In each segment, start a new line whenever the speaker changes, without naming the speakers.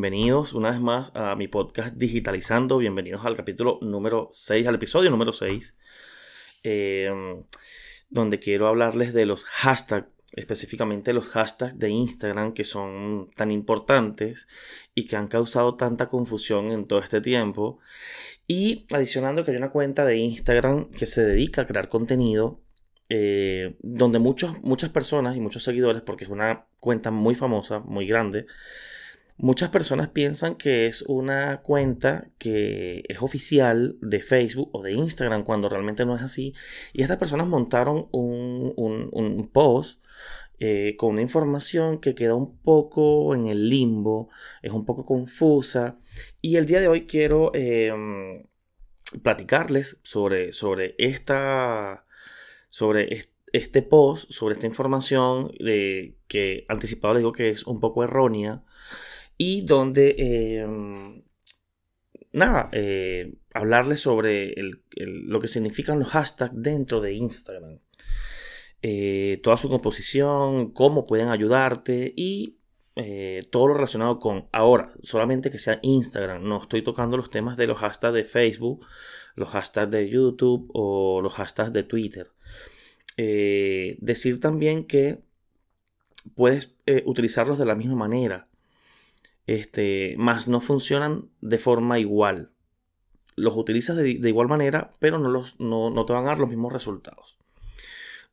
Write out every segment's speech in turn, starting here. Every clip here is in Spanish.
Bienvenidos una vez más a mi podcast Digitalizando. Bienvenidos al capítulo número 6, al episodio número 6, em, donde quiero hablarles de los hashtags, específicamente los hashtags de Instagram que son tan importantes y que han causado tanta confusión en todo este tiempo. Y adicionando que hay una cuenta de Instagram que se dedica a crear contenido eh, donde muchos, muchas personas y muchos seguidores, porque es una cuenta muy famosa, muy grande, muchas personas piensan que es una cuenta que es oficial de Facebook o de Instagram cuando realmente no es así. Y estas personas montaron un, post eh, con una información que queda un poco en el limbo, es un poco confusa. Y el día de hoy quiero em, platicarles sobre, sobre esta sobre este post, sobre esta información de, que anticipado les digo que es un poco errónea y donde, em, nada, eh, hablarles sobre lo que significan los hashtags dentro de Instagram. Eh, toda su composición, cómo pueden ayudarte y eh, todo lo relacionado con ahora, solamente que sea Instagram. No estoy tocando los temas de los hashtags de Facebook, los hashtags de YouTube o los hashtags de Twitter. Eh, decir también que puedes utilizarlos de la misma manera, este, más no funcionan de forma igual. Los utilizas de, igual manera, pero no, los, no, te van a dar los mismos resultados.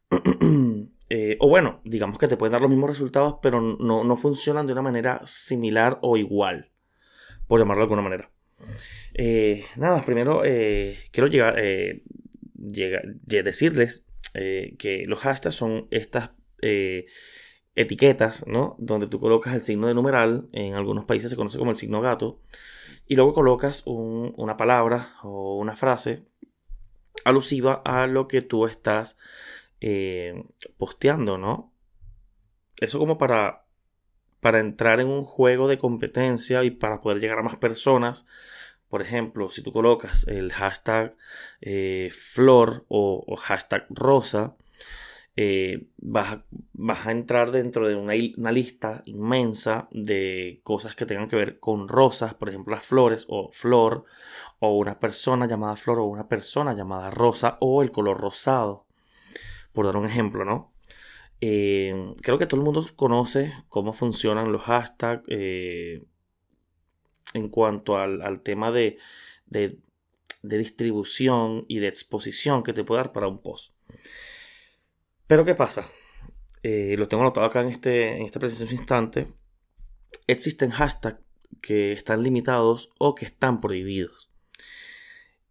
Eh, o bueno, digamos que te pueden dar los mismos resultados, pero no, funcionan de una manera similar o igual, por llamarlo de alguna manera. nada, primero quiero llegar, decirles eh, que los hashtags son estas eh, etiquetas, ¿no? Donde tú colocas el signo de numeral, en algunos países se conoce como el signo gato, y luego colocas una palabra o una frase alusiva a lo que tú estás eh, posteando, ¿no? Eso como para, para entrar en un juego de competencia y para poder llegar a más personas por ejemplo, si tú colocas el hashtag eh, flor o, hashtag rosa, eh, vas, a, entrar dentro de una, lista inmensa de cosas que tengan que ver con rosas, por ejemplo, las flores o flor, o una persona llamada flor o una persona llamada rosa, o el color rosado, por dar un ejemplo, ¿no? Eh, creo que todo el mundo conoce cómo funcionan los hashtags en cuanto al, tema de, distribución y de exposición que te puede dar para un post. Pero ¿qué pasa? Eh, lo tengo anotado acá en este, en este preciso instante. Existen hashtags que están limitados o que están prohibidos.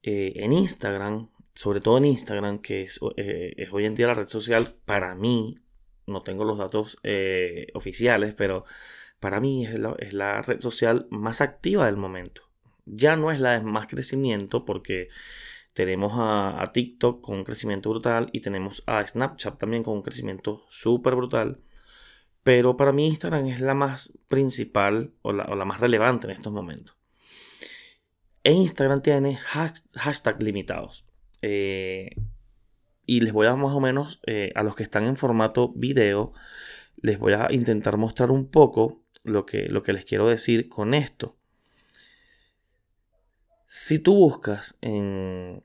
Eh, en Instagram, sobre todo en Instagram, que es, eh, es, hoy en día la red social, para mí, no tengo los datos oficiales, pero para mí es la, red social más activa del momento. Ya no es la de más crecimiento porque tenemos a, TikTok con un crecimiento brutal y tenemos a Snapchat también con un crecimiento súper brutal. Pero para mí Instagram es la más principal o la, más relevante en estos momentos. E Instagram tiene hashtags limitados. Eh, y les voy a más o menos, eh, a los que están en formato video, les voy a intentar mostrar un poco lo que, lo que les quiero decir con esto. Si tú buscas en,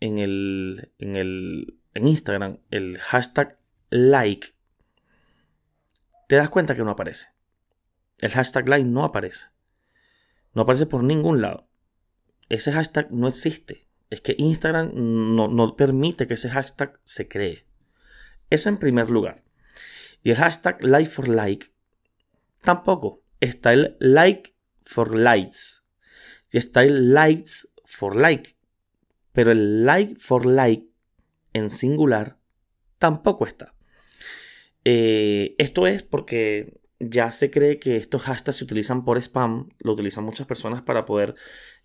en, el, en, el, en Instagram el hashtag like, te das cuenta que no aparece. El hashtag like no aparece. No aparece por ningún lado. Ese hashtag no existe. Es que Instagram no, no permite que ese hashtag se cree. Eso en primer lugar. Y el hashtag like for like Tampoco. Está el like for likes. Y está el likes for like. Pero el like for like en singular tampoco está. Eh, esto es porque ya se cree que estos hashtags se utilizan por spam, lo utilizan muchas personas para poder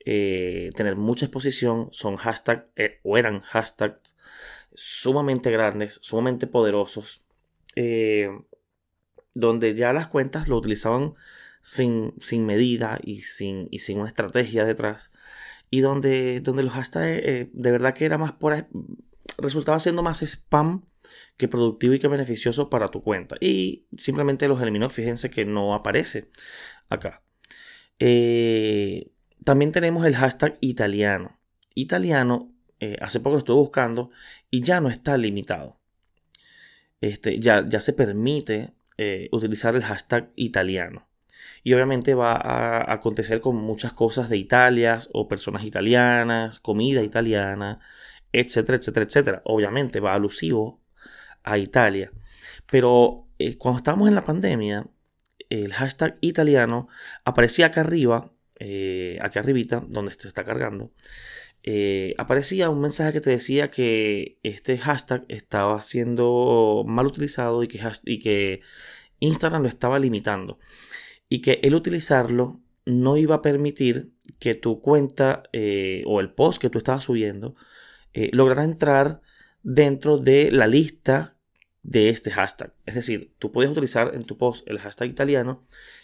eh, tener mucha exposición, son hashtags eh, o eran hashtags sumamente grandes, sumamente poderosos, donde ya las cuentas lo utilizaban sin, sin medida y sin, y sin una estrategia detrás. Y donde, donde los hashtags eh, de verdad que era más por... resultaba siendo más spam que productivo y que beneficioso para tu cuenta. Y simplemente los elimino. Fíjense que no aparece acá. Eh, también tenemos el hashtag italiano. Italiano, eh, hace poco lo estuve buscando y ya no está limitado. Este, ya, ya se permite eh, utilizar el hashtag italiano. Y obviamente va a acontecer con muchas cosas de Italia o personas italianas, comida italiana, etcétera, etcétera, etcétera. Obviamente va alusivo a Italia. Pero eh, cuando estábamos en la pandemia, el hashtag italiano aparecía acá arriba, eh, aquí arribita, donde se está cargando. Eh, aparecía un mensaje que te decía que este hashtag estaba siendo mal utilizado y que, y que Instagram lo estaba limitando. Y que el utilizarlo no iba a permitir que tu cuenta o el post que tú estabas subiendo lograra entrar dentro de la lista de este hashtag. Es decir, tú podías utilizar en tu post el hashtag italiano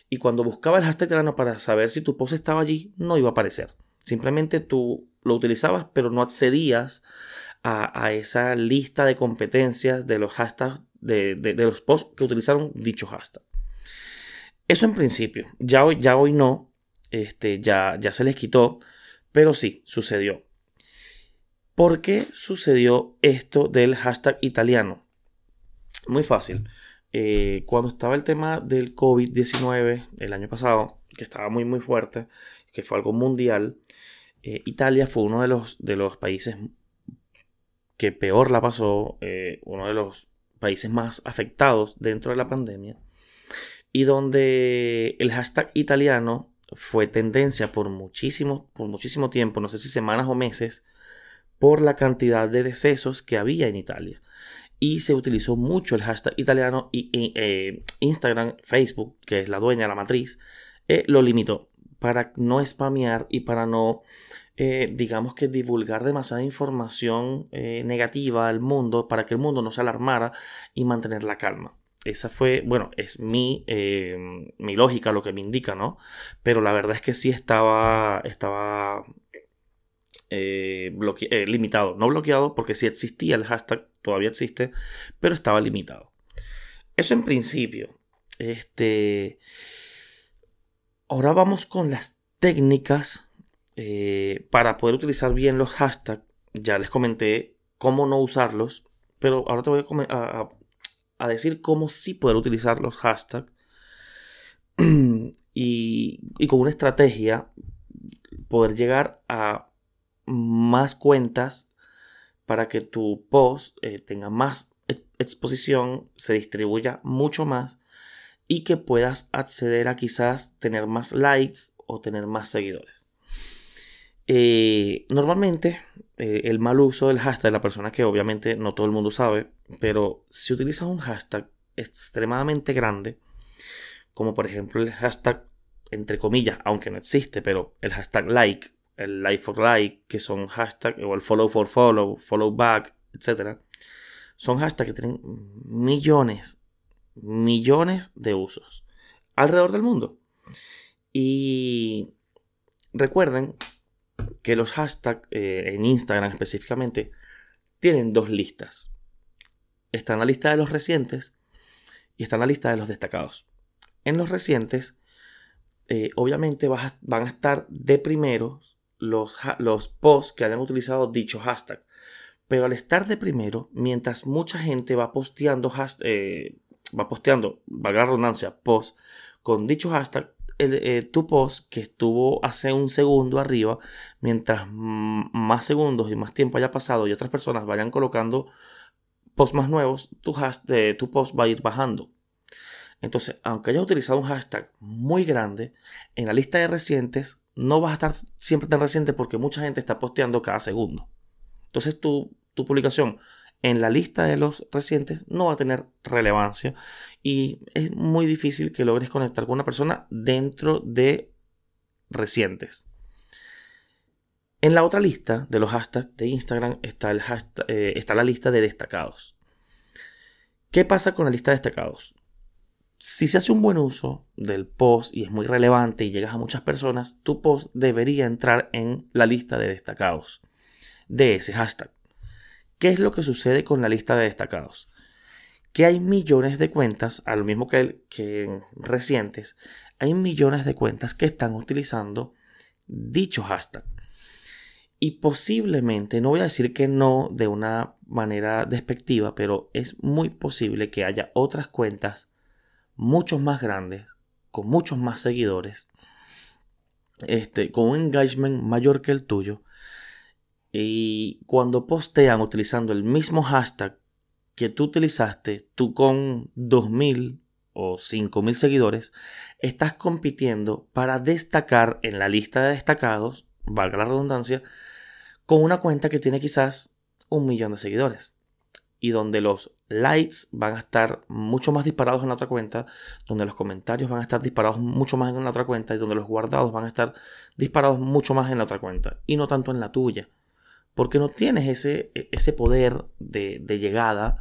y cuando buscaba el hashtag italiano para saber si tu post estaba allí, no iba a aparecer. Simplemente tú lo utilizabas, pero no accedías a, esa lista de competencias de los hashtags, de, los posts que utilizaron dicho hashtag. Eso en principio. Ya hoy, ya hoy no. Este, ya, ya se les quitó. Pero sí, sucedió. ¿Por qué sucedió esto del hashtag italiano? Muy fácil. Eh, cuando estaba el tema del COVID-19 el año pasado, que estaba muy muy fuerte, que fue algo mundial, eh, Italia fue uno de los, de los países que peor la pasó, eh, uno de los países más afectados dentro de la pandemia, y donde el hashtag italiano fue tendencia por muchísimo, por muchísimo tiempo, no sé si semanas o meses, por la cantidad de decesos que había en Italia y se utilizó mucho el hashtag italiano y eh, Instagram, Facebook, que es la dueña, la matriz, eh, lo limitó para no spamear y para no, eh, digamos que divulgar demasiada información negativa al mundo, para que el mundo no se alarmara y mantener la calma. Esa fue, bueno, es mi, mi lógica lo que me indica, ¿no? Pero la verdad es que sí estaba, estaba limitado, no bloqueado, porque sí existía el hashtag todavía existe, pero estaba limitado. Eso en principio. Este, ahora vamos con las técnicas eh, para poder utilizar bien los hashtags. Ya les comenté cómo no usarlos, pero ahora te voy a, a decir cómo sí poder utilizar los hashtags. y, con una estrategia poder llegar a más cuentas para que tu post eh, tenga más exposición, se distribuya mucho más y que puedas acceder a quizás tener más likes o tener más seguidores. Eh, normalmente eh, el mal uso del hashtag de la persona que obviamente no todo el mundo sabe, pero si utilizas un hashtag extremadamente grande, como por ejemplo el hashtag entre comillas, aunque no existe, pero el hashtag like el like for like, que son hashtags, o el follow for follow, follow back, etc. Son hashtags que tienen millones, millones de usos alrededor del mundo. Y recuerden que los hashtags eh, en Instagram específicamente tienen dos listas. Está en la lista de los recientes y está en la lista de los destacados. En los recientes, eh, obviamente van a estar de primeros los, posts que hayan utilizado dicho hashtag. Pero al estar de primero, mientras mucha gente va posteando, eh, va posteando, valga la redundancia, post con dicho hashtag, eh, tu post que estuvo hace un segundo arriba, mientras más segundos y más tiempo haya pasado y otras personas vayan colocando posts más nuevos, tu, hashtag, tu post va a ir bajando. Entonces, aunque hayas utilizado un hashtag muy grande, en la lista de recientes no vas a estar siempre tan reciente porque mucha gente está posteando cada segundo. Entonces tu publicación en la lista de los recientes no va a tener relevancia y es muy difícil que logres conectar con una persona dentro de recientes. En la otra lista de los hashtags de Instagram está, el eh, está la lista de destacados. ¿Qué pasa con la lista de destacados? si se hace un buen uso del post y es muy relevante y llegas a muchas personas, tu post debería entrar en la lista de destacados de ese hashtag. ¿Qué es lo que sucede con la lista de destacados? Que hay millones de cuentas, a lo mismo que, que recientes, hay millones de cuentas que están utilizando dicho hashtag. Y posiblemente, no voy a decir que no de una manera despectiva, pero es muy posible que haya otras cuentas mucho más grandes, con muchos más seguidores, este, con un engagement mayor que el tuyo. Y cuando postean utilizando el mismo hashtag que tú utilizaste, tú con 2000 o 5000 seguidores, estás compitiendo para destacar en la lista de destacados, valga la redundancia, con una cuenta que tiene quizás un millón de seguidores y donde los likes van a estar mucho más disparados en la otra cuenta, donde los comentarios van a estar disparados mucho más en la otra cuenta y donde los guardados van a estar disparados mucho más en la otra cuenta y no tanto en la tuya. Porque no tienes ese, ese poder de, llegada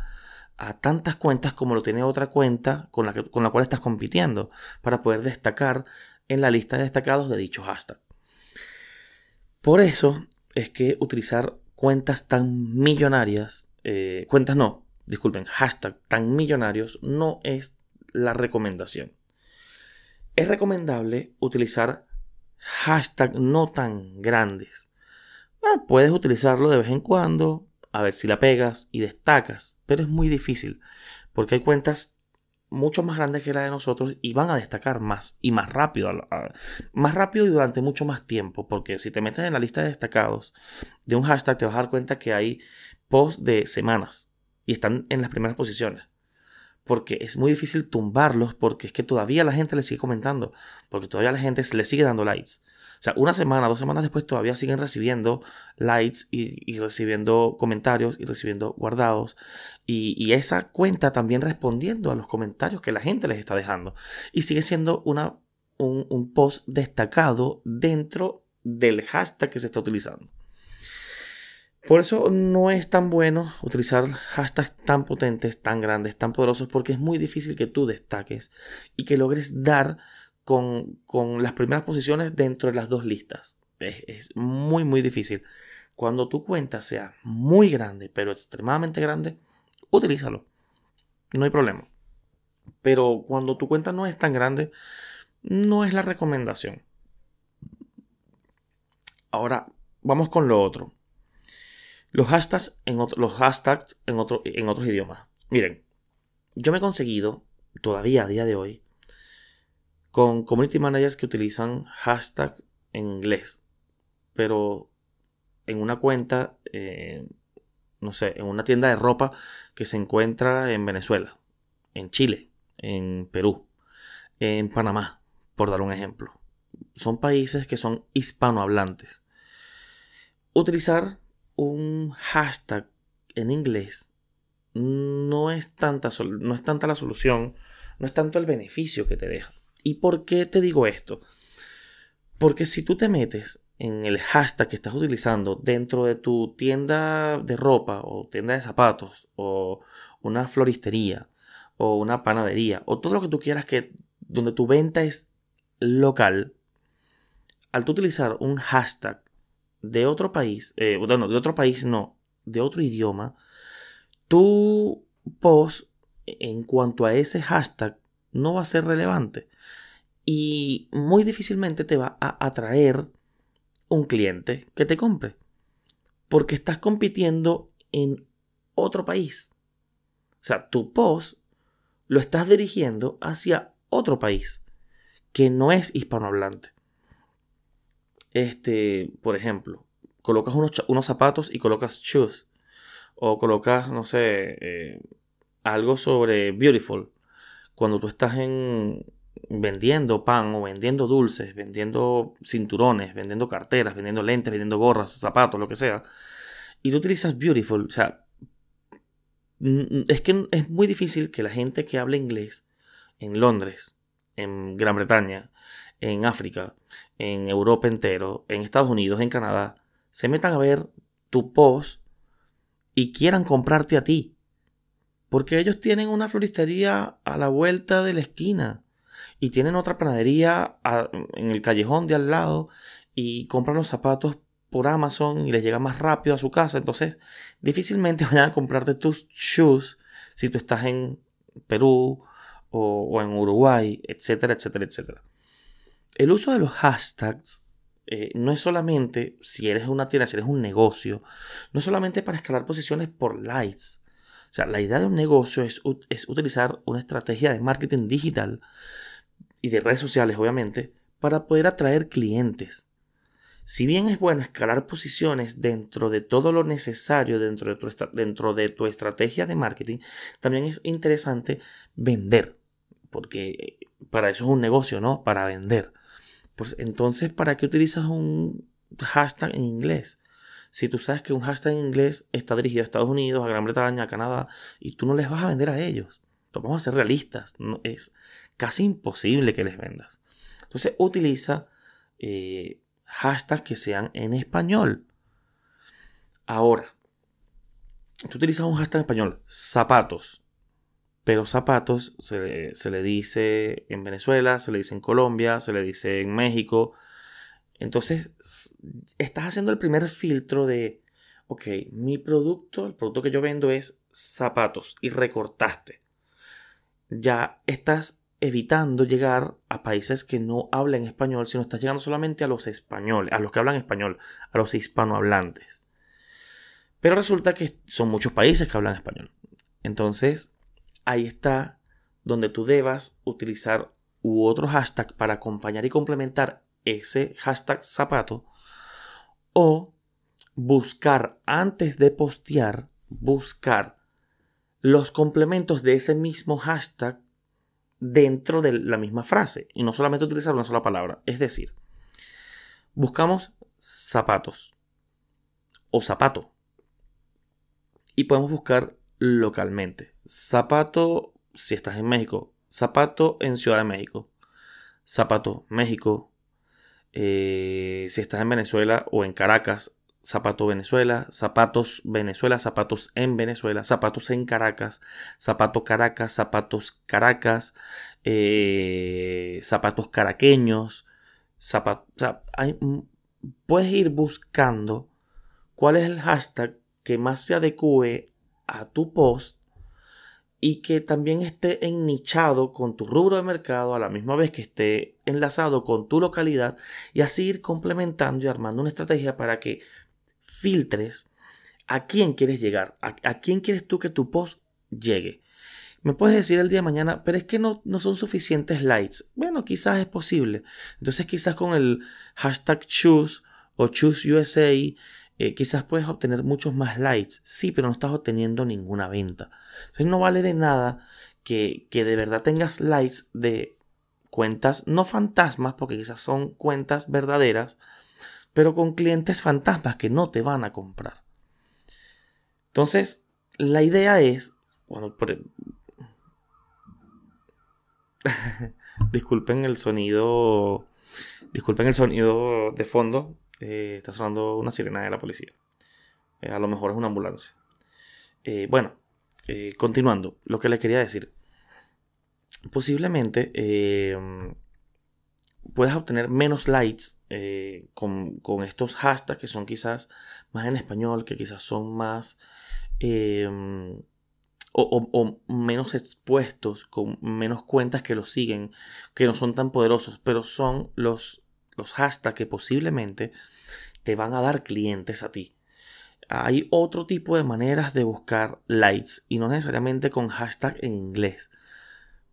a tantas cuentas como lo tiene otra cuenta con la, con la cual estás compitiendo para poder destacar en la lista de destacados de dicho hashtag. Por eso es que utilizar cuentas tan millonarias, eh, cuentas no, disculpen, hashtag tan millonarios no es la recomendación. Es recomendable utilizar hashtag no tan grandes. Ah, puedes utilizarlo de vez en cuando, a ver si la pegas y destacas, pero es muy difícil porque hay cuentas mucho más grandes que la de nosotros y van a destacar más y más rápido, más rápido y durante mucho más tiempo, porque si te metes en la lista de destacados de un hashtag te vas a dar cuenta que hay posts de semanas y están en las primeras posiciones. Porque es muy difícil tumbarlos porque es que todavía la gente le sigue comentando, porque todavía la gente le sigue dando likes. Sea, una semana, dos semanas después todavía siguen recibiendo likes y, recibiendo comentarios y recibiendo guardados. Y, esa cuenta también respondiendo a los comentarios que la gente les está dejando. Y sigue siendo una, un, un post destacado dentro del hashtag que se está utilizando. Por eso no es tan bueno utilizar hashtags tan potentes, tan grandes, tan poderosos, porque es muy difícil que tú destaques y que logres dar con, las primeras posiciones dentro de las dos listas. Es, muy, muy difícil. Cuando tu cuenta sea muy grande, pero extremadamente grande, utilízalo. No hay problema. Pero cuando tu cuenta no es tan grande, no es la recomendación. Ahora, vamos con lo otro. Los hashtags en, los hashtags en, otro, en otros idiomas. Miren, yo me he conseguido, todavía a día de hoy, con community managers que utilizan hashtag en inglés, pero en una cuenta, eh, no sé, en una tienda de ropa que se encuentra en Venezuela, en Chile, en Perú, en Panamá, por dar un ejemplo. Son países que son hispanohablantes. Utilizar un hashtag en inglés no es tanta, no es tanta la solución, no es tanto el beneficio que te deja. ¿Y por qué te digo esto? Porque si tú te metes en el hashtag que estás utilizando dentro de tu tienda de ropa o tienda de zapatos o una floristería o una panadería o todo lo que tú quieras que donde tu venta es local, al tú utilizar un hashtag de otro país, eh, bueno, de otro país no, de otro idioma, tu post en cuanto a ese hashtag no va a ser relevante y muy difícilmente te va a atraer un cliente que te compre porque estás compitiendo en otro país. O sea, tu post lo estás dirigiendo hacia otro país que no es hispanohablante. Este, por ejemplo, colocas unos, unos zapatos y colocas shoes. O colocas, no sé, eh, algo sobre beautiful cuando tú estás en, vendiendo pan o vendiendo dulces, vendiendo cinturones, vendiendo carteras, vendiendo lentes, vendiendo gorras, zapatos, lo que sea, y tú utilizas beautiful, o sea, es que es muy difícil que la gente que habla inglés en Londres, en Gran Bretaña, en África, en Europa entero, en Estados Unidos, en Canadá, se metan a ver tu post y quieran comprarte a ti. Porque ellos tienen una floristería a la vuelta de la esquina y tienen otra panadería en el callejón de al lado y compran los zapatos por Amazon y les llega más rápido a su casa. Entonces, difícilmente vayan a comprarte tus shoes si tú estás en Perú o, en Uruguay, etcétera, etcétera, etcétera. El uso de los hashtags eh, no es solamente, si eres una tienda, si eres un negocio, no es solamente para escalar posiciones por likes. O sea, la idea de un negocio es, es utilizar una estrategia de marketing digital y de redes sociales, obviamente, para poder atraer clientes. Si bien es bueno escalar posiciones dentro de todo lo necesario dentro de tu, dentro de tu estrategia de marketing, también es interesante vender, porque eh, para eso es un negocio, ¿no? Para vender. Pues entonces, ¿para qué utilizas un hashtag en inglés? Si tú sabes que un hashtag en inglés está dirigido a Estados Unidos, a Gran Bretaña, a Canadá, y tú no les vas a vender a ellos. Pues vamos a ser realistas. No, es casi imposible que les vendas. Entonces utiliza eh, hashtags que sean en español. Ahora, tú utilizas un hashtag en español, zapatos. Pero zapatos se le, dice en Venezuela, se le dice en Colombia, se le dice en México. Entonces, estás haciendo el primer filtro de, ok, mi producto, el producto que yo vendo es zapatos y recortaste. Ya estás evitando llegar a países que no hablan español, sino estás llegando solamente a los españoles, a los que hablan español, a los hispanohablantes. Pero resulta que son muchos países que hablan español. Entonces, ahí está donde tú debas utilizar u otro hashtag para acompañar y complementar ese hashtag zapato o buscar antes de postear, buscar los complementos de ese mismo hashtag dentro de la misma frase y no solamente utilizar una sola palabra. Es decir, buscamos zapatos o zapato y podemos buscar localmente. Zapato si estás en México, zapato en Ciudad de México, zapato México. Eh, si estás en Venezuela o en Caracas, Zapato Venezuela, Zapatos Venezuela, Zapatos en Venezuela, Zapatos en Caracas, Zapato Caracas, Zapatos Caracas, eh, Zapatos Caraqueños, puedes ir buscando cuál es el hashtag que más se adecue a tu post y que también esté ennichado con tu rubro de mercado a la misma vez que esté enlazado con tu localidad y así ir complementando y armando una estrategia para que filtres a quién quieres llegar, a, quién quieres tú que tu post llegue. Me puedes decir el día de mañana, pero es que no, no son suficientes likes. Bueno, quizás es posible. Entonces quizás con el hashtag choose o choose USA, eh, quizás puedes obtener muchos más likes. Sí, pero no estás obteniendo ninguna venta. Entonces no vale de nada que, que de verdad tengas likes de cuentas no fantasmas, porque quizás son cuentas verdaderas, pero con clientes fantasmas que no te van a comprar. Entonces, la idea es, bueno, disculpen el sonido, disculpen el sonido de fondo, eh, está sonando una sirena de la policía. Eh, a lo mejor es una ambulancia. Eh, bueno, continuando, lo que le quería decir. Posiblemente puedes obtener menos likes eh, con, estos hashtags que son quizás más en español, que quizás son más em, o, menos expuestos, con menos cuentas que los siguen, que no son tan poderosos, pero son los, los hashtags que posiblemente te van a dar clientes a ti. Hay otro tipo de maneras de buscar likes y no necesariamente con hashtag en inglés.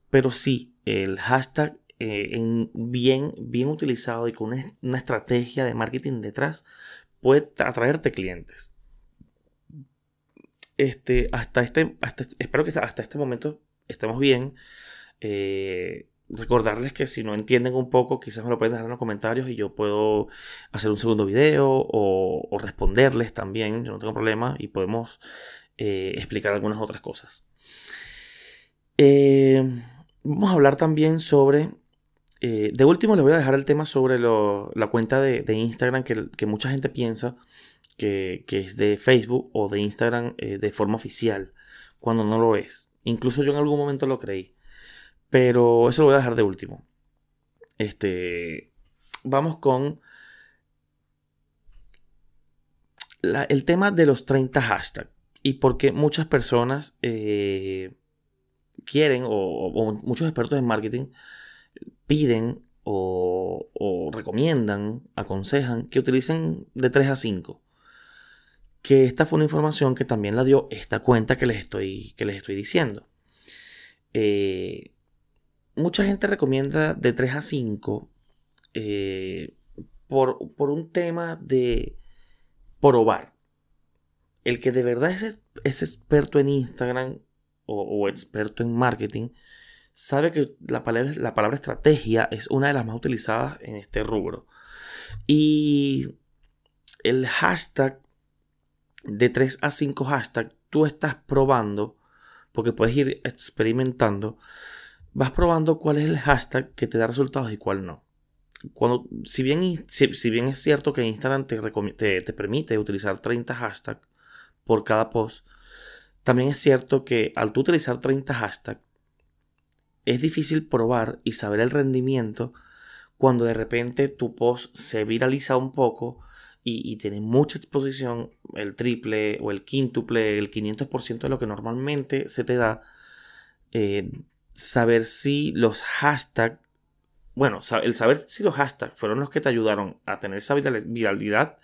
Pero sí, el hashtag eh, en bien, bien utilizado y con una, estrategia de marketing detrás, puede atraerte clientes. Este, hasta este, espero que hasta este momento estemos bien. Eh, recordarles que si no entienden un poco, quizás me lo pueden dejar en los comentarios y yo puedo hacer un segundo video o, responderles también. Yo no tengo problema y podemos eh, explicar algunas otras cosas. vamos a hablar también sobre eh, de último, les voy a dejar el tema sobre la cuenta de, Instagram que, mucha gente piensa que, es de Facebook o de Instagram eh, de forma oficial, cuando no lo es. Incluso yo en algún momento lo creí. Pero eso lo voy a dejar de último. Este, vamos con el tema de los 30 hashtags y porque muchas personas eh, quieren o, muchos expertos en marketing piden o, recomiendan, aconsejan que utilicen de 3 a 5. Que esta fue una información que también la dio esta cuenta que les estoy, que les estoy diciendo. Eh, mucha gente recomienda de 3 a 5 eh, por, por, un tema de probar. El que de verdad es, es experto en Instagram o, experto en marketing sabe que la palabra, la palabra estrategia es una de las más utilizadas en este rubro. Y el hashtag de 3 a 5 hashtags, tú estás probando, porque puedes ir experimentando, vas probando cuál es el hashtag que te da resultados y cuál no. Cuando, si, bien, si, bien es cierto que Instagram te, te, permite utilizar 30 hashtags por cada post, también es cierto que al tú utilizar 30 hashtags, es difícil probar y saber el rendimiento cuando de repente tu post se viraliza un poco y, tiene mucha exposición, el triple o el quíntuple, el 500% de lo que normalmente se te da, eh, saber si los hashtags, bueno, el saber si los hashtags fueron los que te ayudaron a tener esa viralidad,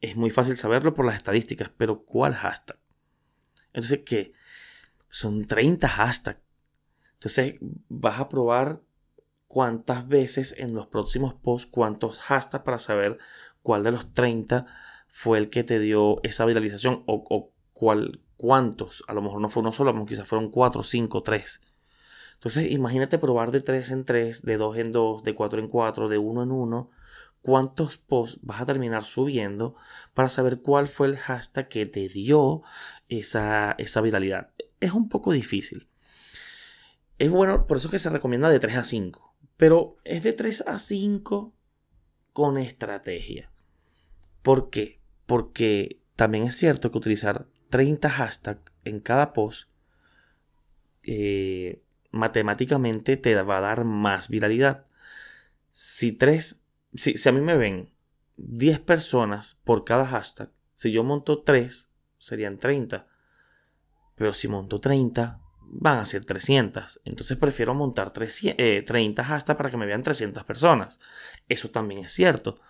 es muy fácil saberlo por las estadísticas, pero ¿cuál hashtag? Entonces, ¿qué? Son 30 hashtags. Entonces, vas a probar cuántas veces en los próximos posts, cuántos hashtags para saber cuál de los 30 fue el que te dio esa viralización o, cuál, cuántos. A lo mejor no fue uno solo, quizás fueron 4, 5, 3. Entonces, imagínate probar de 3 en 3, de 2 en 2, de 4 en 4, de 1 en 1. ¿Cuántos posts vas a terminar subiendo para saber cuál fue el hashtag que te dio esa, esa viralidad? Es un poco difícil. Es bueno, por eso que se recomienda de 3 a 5. Pero es de 3 a 5 con estrategia. ¿Por qué? Porque también es cierto que utilizar 30 hashtags en cada post eh, matemáticamente te va a dar más viralidad. Si tres, si, si a mí me ven 10 personas por cada hashtag, si yo monto 3, serían 30. Pero si monto 30, van a ser 300. Entonces prefiero montar 300, 30 hashtags para que me vean 300 personas. Eso también es cierto.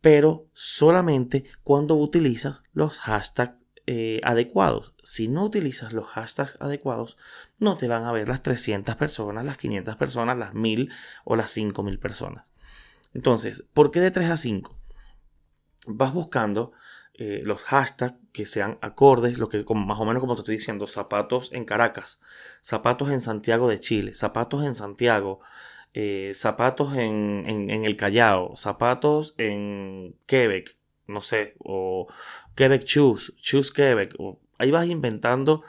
Pero solamente cuando utilizas los hashtags eh, adecuados. Si no utilizas los hashtags adecuados, no te van a ver las 300 personas, las 500 personas, las 1000 o las 5000 personas. Entonces, ¿por qué de 3 a 5? Vas buscando eh, los hashtags que sean acordes, lo que más o menos como te estoy diciendo, zapatos en Caracas, zapatos en Santiago de Chile, zapatos en Santiago, eh, zapatos en, en, el Callao, zapatos en Quebec, no sé, o Quebec Choose, Choose Quebec, ahí vas inventando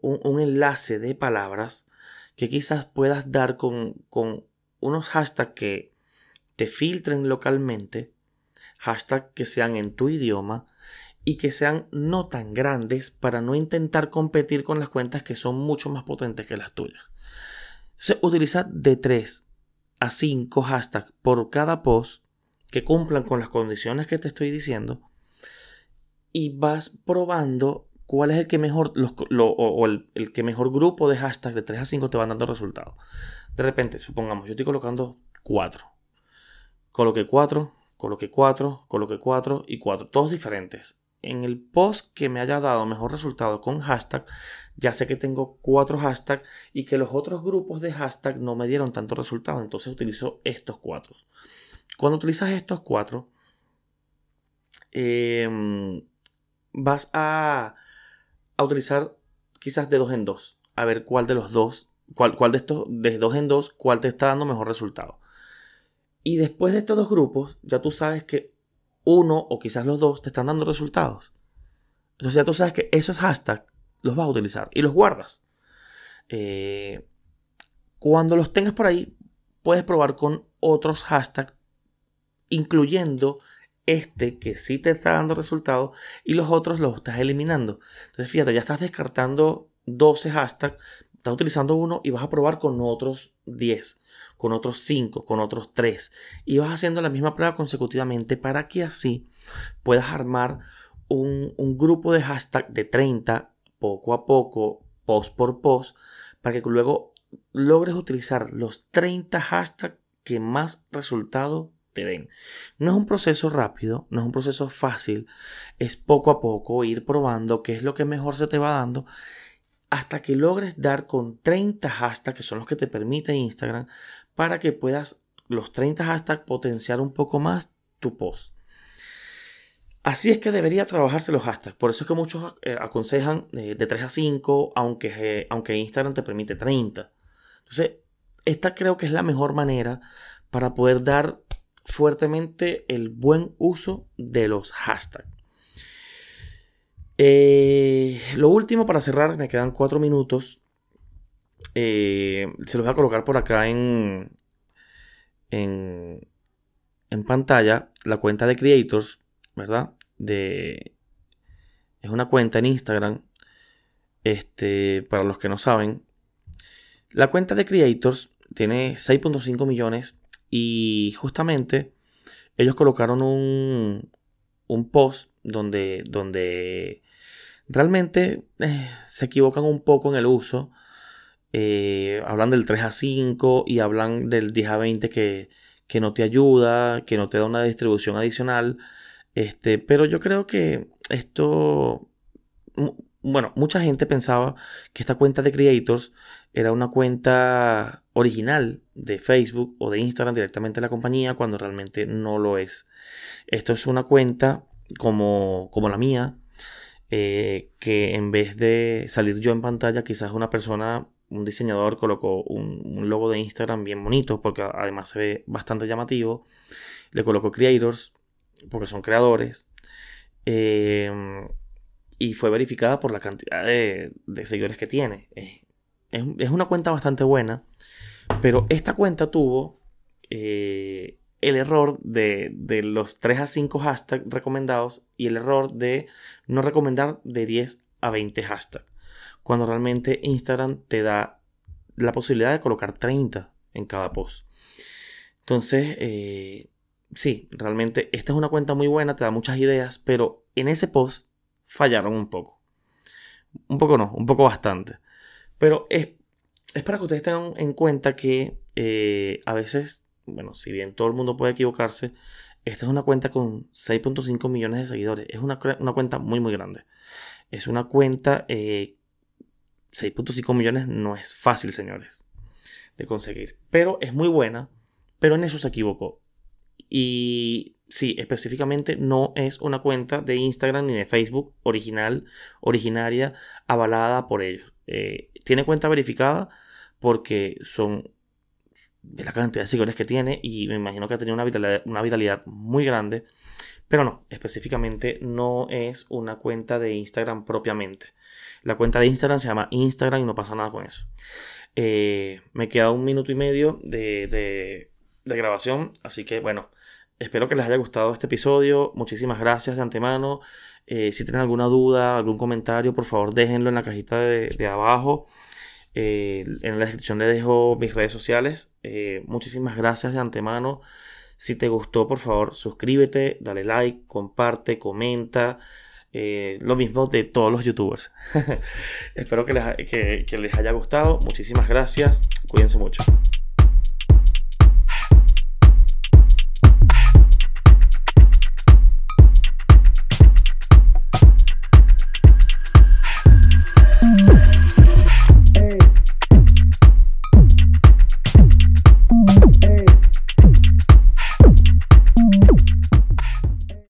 un, un, enlace de palabras que quizás puedas dar con, con unos hashtags que te filtren localmente, hashtags que sean en tu idioma, y que sean no tan grandes para no intentar competir con las cuentas que son mucho más potentes que las tuyas. Entonces, utiliza de 3 a 5 hashtags por cada post que cumplan con las condiciones que te estoy diciendo y vas probando cuál es el que mejor o, el, el, que mejor grupo de hashtags de 3 a 5 te van dando resultados. De repente, supongamos, yo estoy colocando 4. Coloqué 4, coloqué 4, coloqué 4 y 4, todos diferentes en el post que me haya dado mejor resultado con hashtag, ya sé que tengo cuatro hashtags y que los otros grupos de hashtag no me dieron tanto resultado, entonces utilizo estos cuatro. Cuando utilizas estos cuatro, em, vas a, a, utilizar quizás de dos en dos, a ver cuál de los dos, cuál, cuál de estos, de dos en dos, cuál te está dando mejor resultado. Y después de estos dos grupos, ya tú sabes que uno o quizás los dos te están dando resultados. Entonces ya tú sabes que esos hashtags los vas a utilizar y los guardas. Eh, cuando los tengas por ahí, puedes probar con otros hashtags, incluyendo este que sí te está dando resultados y los otros los estás eliminando. Entonces fíjate, ya estás descartando 12 hashtags, estás utilizando uno y vas a probar con otros 10, con otros 5, con otros 3. Y vas haciendo la misma prueba consecutivamente para que así puedas armar un, grupo de hashtag de 30 poco a poco, post por post, para que luego logres utilizar los 30 hashtags que más resultado te den. No es un proceso rápido, no es un proceso fácil, es poco a poco ir probando qué es lo que mejor se te va dando hasta que logres dar con 30 hashtags que son los que te permite Instagram para que puedas los 30 hashtags potenciar un poco más tu post. Así es que debería trabajarse los hashtags. Por eso es que muchos eh, aconsejan de 3 a 5, aunque, eh, aunque Instagram te permite 30. Entonces, esta creo que es la mejor manera para poder dar fuertemente el buen uso de los hashtags. Eh, lo último para cerrar, me quedan cuatro minutos. se los voy a colocar por acá en, en, en pantalla la cuenta de Creators ¿verdad? De, es una cuenta en Instagram. Este, para los que no saben, la cuenta de Creators tiene 6.5 millones y justamente ellos colocaron un, un post donde, donde realmente eh, se equivocan un poco en el uso. Eh, hablan del 3 a 5 y hablan del 10 a 20 que, que no te ayuda, que no te da una distribución adicional. Este, pero yo creo que esto, bueno, mucha gente pensaba que esta cuenta de Creators era una cuenta original de Facebook o de Instagram directamente de la compañía cuando realmente no lo es. Esto es una cuenta como, como la mía, eh, que en vez de salir yo en pantalla, quizás una persona, un diseñador colocó un, logo de Instagram bien bonito, porque además se ve bastante llamativo. Le colocó Creators porque son creadores. Em, y fue verificada por la cantidad de, seguidores que tiene. Es, una cuenta bastante buena, pero esta cuenta tuvo eh, el error de, de, los 3 a 5 hashtags recomendados y el error de no recomendar de 10 a 20 hashtags. Cuando realmente Instagram te da la posibilidad de colocar 30 en cada post. Entonces, eh, sí, realmente esta es una cuenta muy buena, te da muchas ideas, pero en ese post fallaron un poco. Un poco no, un poco bastante. Pero es, es para que ustedes tengan en cuenta que eh, a veces, bueno, si bien todo el mundo puede equivocarse, esta es una cuenta con 6.5 millones de seguidores. Es una, cuenta muy, muy grande. Es una cuenta... 6.5 eh, millones no es fácil, señores, de conseguir. Pero es muy buena. Pero en eso se equivocó. Y sí, específicamente no es una cuenta de Instagram ni de Facebook original, originaria, avalada por ellos. Eh, tiene cuenta verificada porque son de la cantidad de seguidores que tiene y me imagino que ha tenido una viralidad, una muy grande. Pero no, específicamente no es una cuenta de Instagram propiamente. La cuenta de Instagram se llama Instagram y no pasa nada con eso. Eh, me queda un minuto y medio de de grabación. Así que bueno, espero que les haya gustado este episodio. Muchísimas gracias de antemano. Eh, si tienen alguna duda, algún comentario, por favor déjenlo en la cajita de, abajo. Eh, en la descripción les dejo mis redes sociales. Eh, muchísimas gracias de antemano. Si te gustó, por favor, suscríbete, dale like, comparte, comenta. lo mismo de todos los youtubers. Espero que les haya gustado. Muchísimas gracias. Cuídense mucho.